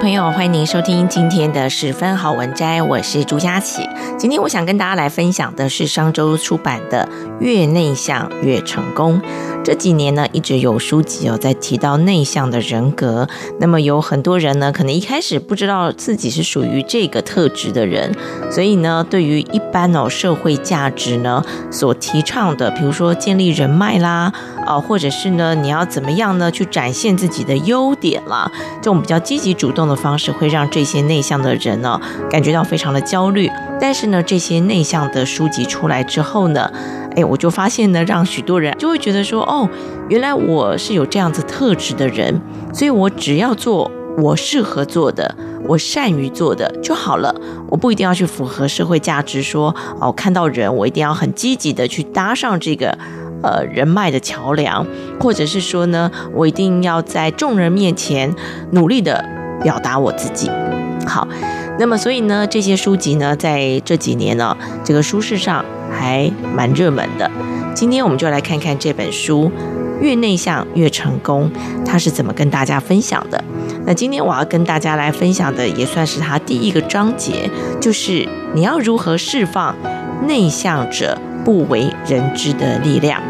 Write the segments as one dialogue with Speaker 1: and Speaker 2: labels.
Speaker 1: 朋友欢迎您收听今天的十分好文摘，我是朱佳琪。今天我想跟大家来分享的是商周出版的《越内向越成功》。这几年呢，一直有书籍哦在提到内向的人格。那么有很多人呢，可能一开始不知道自己是属于这个特质的人，所以呢，对于一般哦社会价值呢所提倡的，比如说建立人脉啦，啊，或者是呢你要怎么样呢去展现自己的优点啦，这种比较积极主动的方式。会让这些内向的人呢感觉到非常的焦虑，但是呢，这些内向的书籍出来之后呢，哎，我就发现呢，让许多人就会觉得说，哦，原来我是有这样子特质的人，所以我只要做我适合做的，我善于做的就好了，我不一定要去符合社会价值，说哦，看到人我一定要很积极的去搭上这个呃人脉的桥梁，或者是说呢，我一定要在众人面前努力的。表达我自己，好，那么所以呢，这些书籍呢，在这几年呢，这个书市上还蛮热门的。今天我们就来看看这本书《越内向越成功》，它是怎么跟大家分享的。那今天我要跟大家来分享的，也算是它第一个章节，就是你要如何释放内向者不为人知的力量。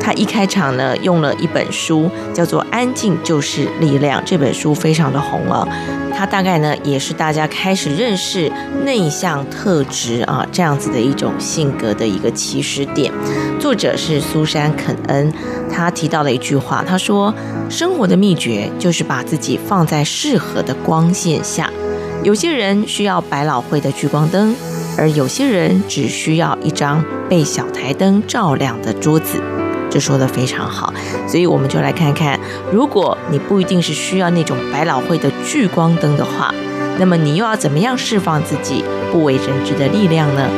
Speaker 1: 他一开场呢，用了一本书，叫做《安静就是力量》。这本书非常的红了，它大概呢，也是大家开始认识内向特质啊这样子的一种性格的一个起始点。作者是苏珊·肯恩，他提到了一句话，他说：“生活的秘诀就是把自己放在适合的光线下。有些人需要百老汇的聚光灯，而有些人只需要一张被小台灯照亮的桌子。”这说的非常好，所以我们就来看看，如果你不一定是需要那种百老汇的聚光灯的话，那么你又要怎么样释放自己不为人知的力量呢？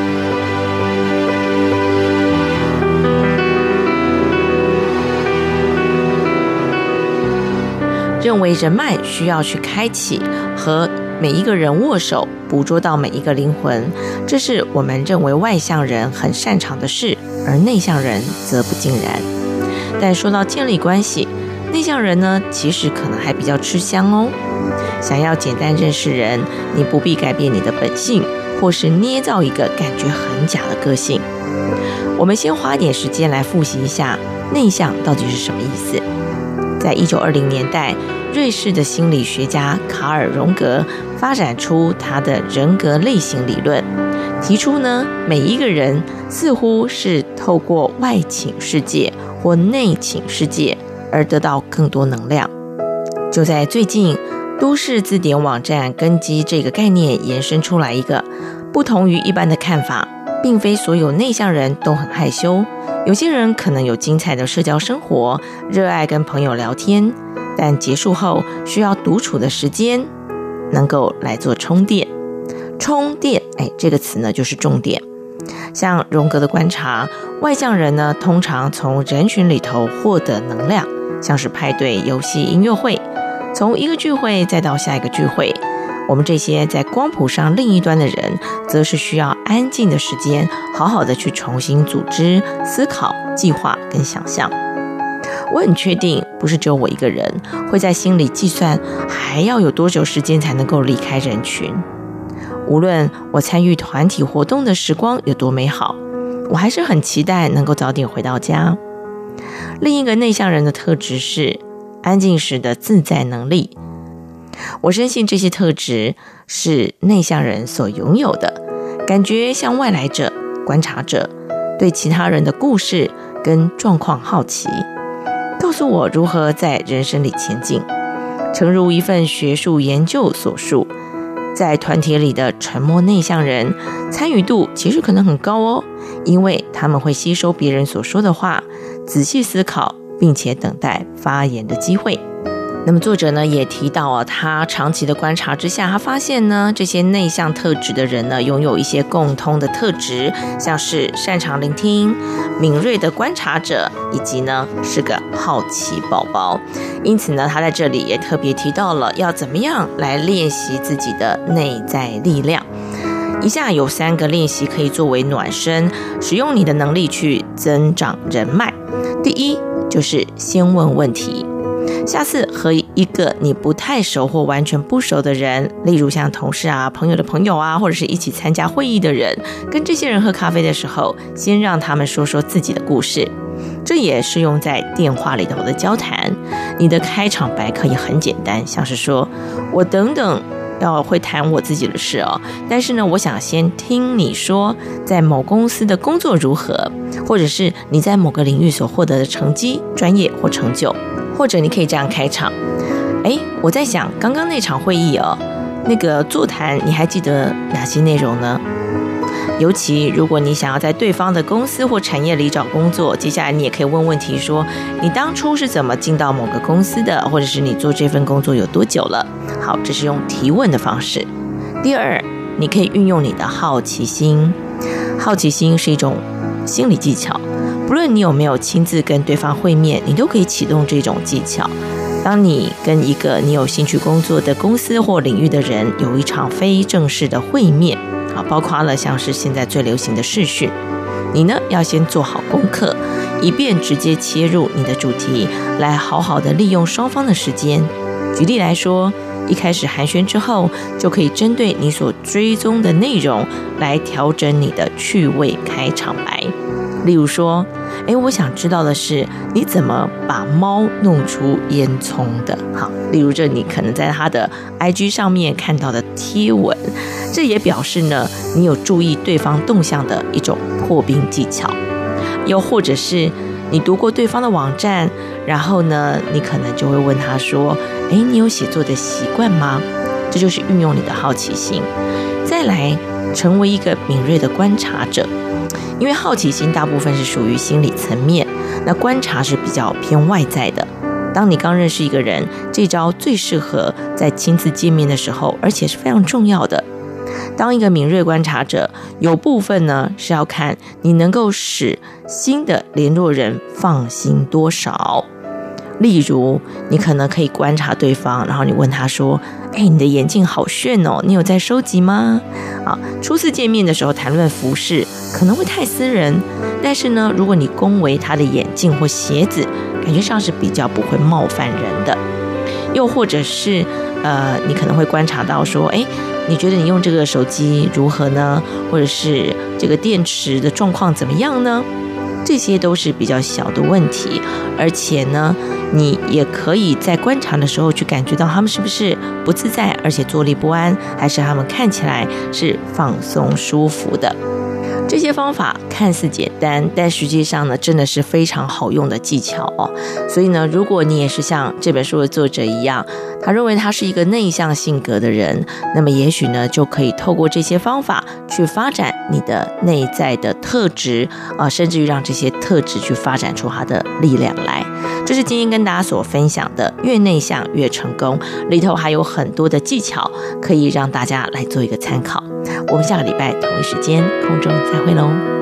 Speaker 1: 认为人脉需要去开启，和每一个人握手，捕捉到每一个灵魂，这是我们认为外向人很擅长的事。而内向人则不尽然，但说到建立关系，内向人呢，其实可能还比较吃香哦。想要简单认识人，你不必改变你的本性，或是捏造一个感觉很假的个性。我们先花点时间来复习一下内向到底是什么意思。在一九二零年代，瑞士的心理学家卡尔·荣格发展出他的人格类型理论。提出呢，每一个人似乎是透过外倾世界或内倾世界而得到更多能量。就在最近，都市字典网站根基这个概念延伸出来一个不同于一般的看法，并非所有内向人都很害羞，有些人可能有精彩的社交生活，热爱跟朋友聊天，但结束后需要独处的时间，能够来做充电。充电，哎，这个词呢就是重点。像荣格的观察，外向人呢通常从人群里头获得能量，像是派对、游戏、音乐会，从一个聚会再到下一个聚会。我们这些在光谱上另一端的人，则是需要安静的时间，好好的去重新组织、思考、计划跟想象。我很确定，不是只有我一个人会在心里计算，还要有多久时间才能够离开人群。无论我参与团体活动的时光有多美好，我还是很期待能够早点回到家。另一个内向人的特质是安静时的自在能力。我深信这些特质是内向人所拥有的，感觉像外来者、观察者，对其他人的故事跟状况好奇，告诉我如何在人生里前进。诚如一份学术研究所述，在团体里的沉默内向人，参与度其实可能很高哦，因为他们会吸收别人所说的话，仔细思考，并且等待发言的机会。那么作者呢也提到啊，他长期的观察之下，他发现呢，这些内向特质的人呢，拥有一些共通的特质，像是擅长聆听、敏锐的观察者，以及呢是个好奇宝宝。因此呢，他在这里也特别提到了要怎么样来练习自己的内在力量。以下有三个练习可以作为暖身，使用你的能力去增长人脉。第一就是先问问题。下次和一个你不太熟或完全不熟的人，例如像同事啊、朋友的朋友啊，或者是一起参加会议的人，跟这些人喝咖啡的时候，先让他们说说自己的故事。这也是用在电话里头的交谈。你的开场白可以很简单，像是说：“我等等要会谈我自己的事哦，但是呢，我想先听你说在某公司的工作如何，或者是你在某个领域所获得的成绩、专业或成就。”或者你可以这样开场，哎，我在想刚刚那场会议哦，那个座谈你还记得哪些内容呢？尤其如果你想要在对方的公司或产业里找工作，接下来你也可以问问题说，你当初是怎么进到某个公司的，或者是你做这份工作有多久了？好，这是用提问的方式。第二，你可以运用你的好奇心，好奇心是一种心理技巧。无论你有没有亲自跟对方会面，你都可以启动这种技巧。当你跟一个你有兴趣工作的公司或领域的人有一场非正式的会面，啊，包括了像是现在最流行的视讯，你呢要先做好功课，以便直接切入你的主题，来好好的利用双方的时间。举例来说，一开始寒暄之后，就可以针对你所追踪的内容来调整你的趣味开场白。例如说，哎，我想知道的是，你怎么把猫弄出烟囱的？好，例如这你可能在他的 IG 上面看到的贴文，这也表示呢，你有注意对方动向的一种破冰技巧。又或者是你读过对方的网站，然后呢，你可能就会问他说，哎，你有写作的习惯吗？这就是运用你的好奇心，再来成为一个敏锐的观察者。因为好奇心大部分是属于心理层面，那观察是比较偏外在的。当你刚认识一个人，这招最适合在亲自见面的时候，而且是非常重要的。当一个敏锐观察者，有部分呢是要看你能够使新的联络人放心多少。例如，你可能可以观察对方，然后你问他说：“哎，你的眼镜好炫哦，你有在收集吗？”啊，初次见面的时候谈论服饰可能会太私人，但是呢，如果你恭维他的眼镜或鞋子，感觉上是比较不会冒犯人的。又或者是，呃，你可能会观察到说：“哎，你觉得你用这个手机如何呢？或者是这个电池的状况怎么样呢？”这些都是比较小的问题，而且呢，你也可以在观察的时候去感觉到他们是不是不自在，而且坐立不安，还是他们看起来是放松舒服的。这些方法看似简单，但实际上呢，真的是非常好用的技巧哦。所以呢，如果你也是像这本书的作者一样，他认为他是一个内向性格的人，那么也许呢，就可以透过这些方法去发展你的内在的特质啊，甚至于让这些特质去发展出它的力量来。这是今天跟大家所分享的，越内向越成功，里头还有很多的技巧可以让大家来做一个参考。我们下个礼拜同一时间空中再会喽。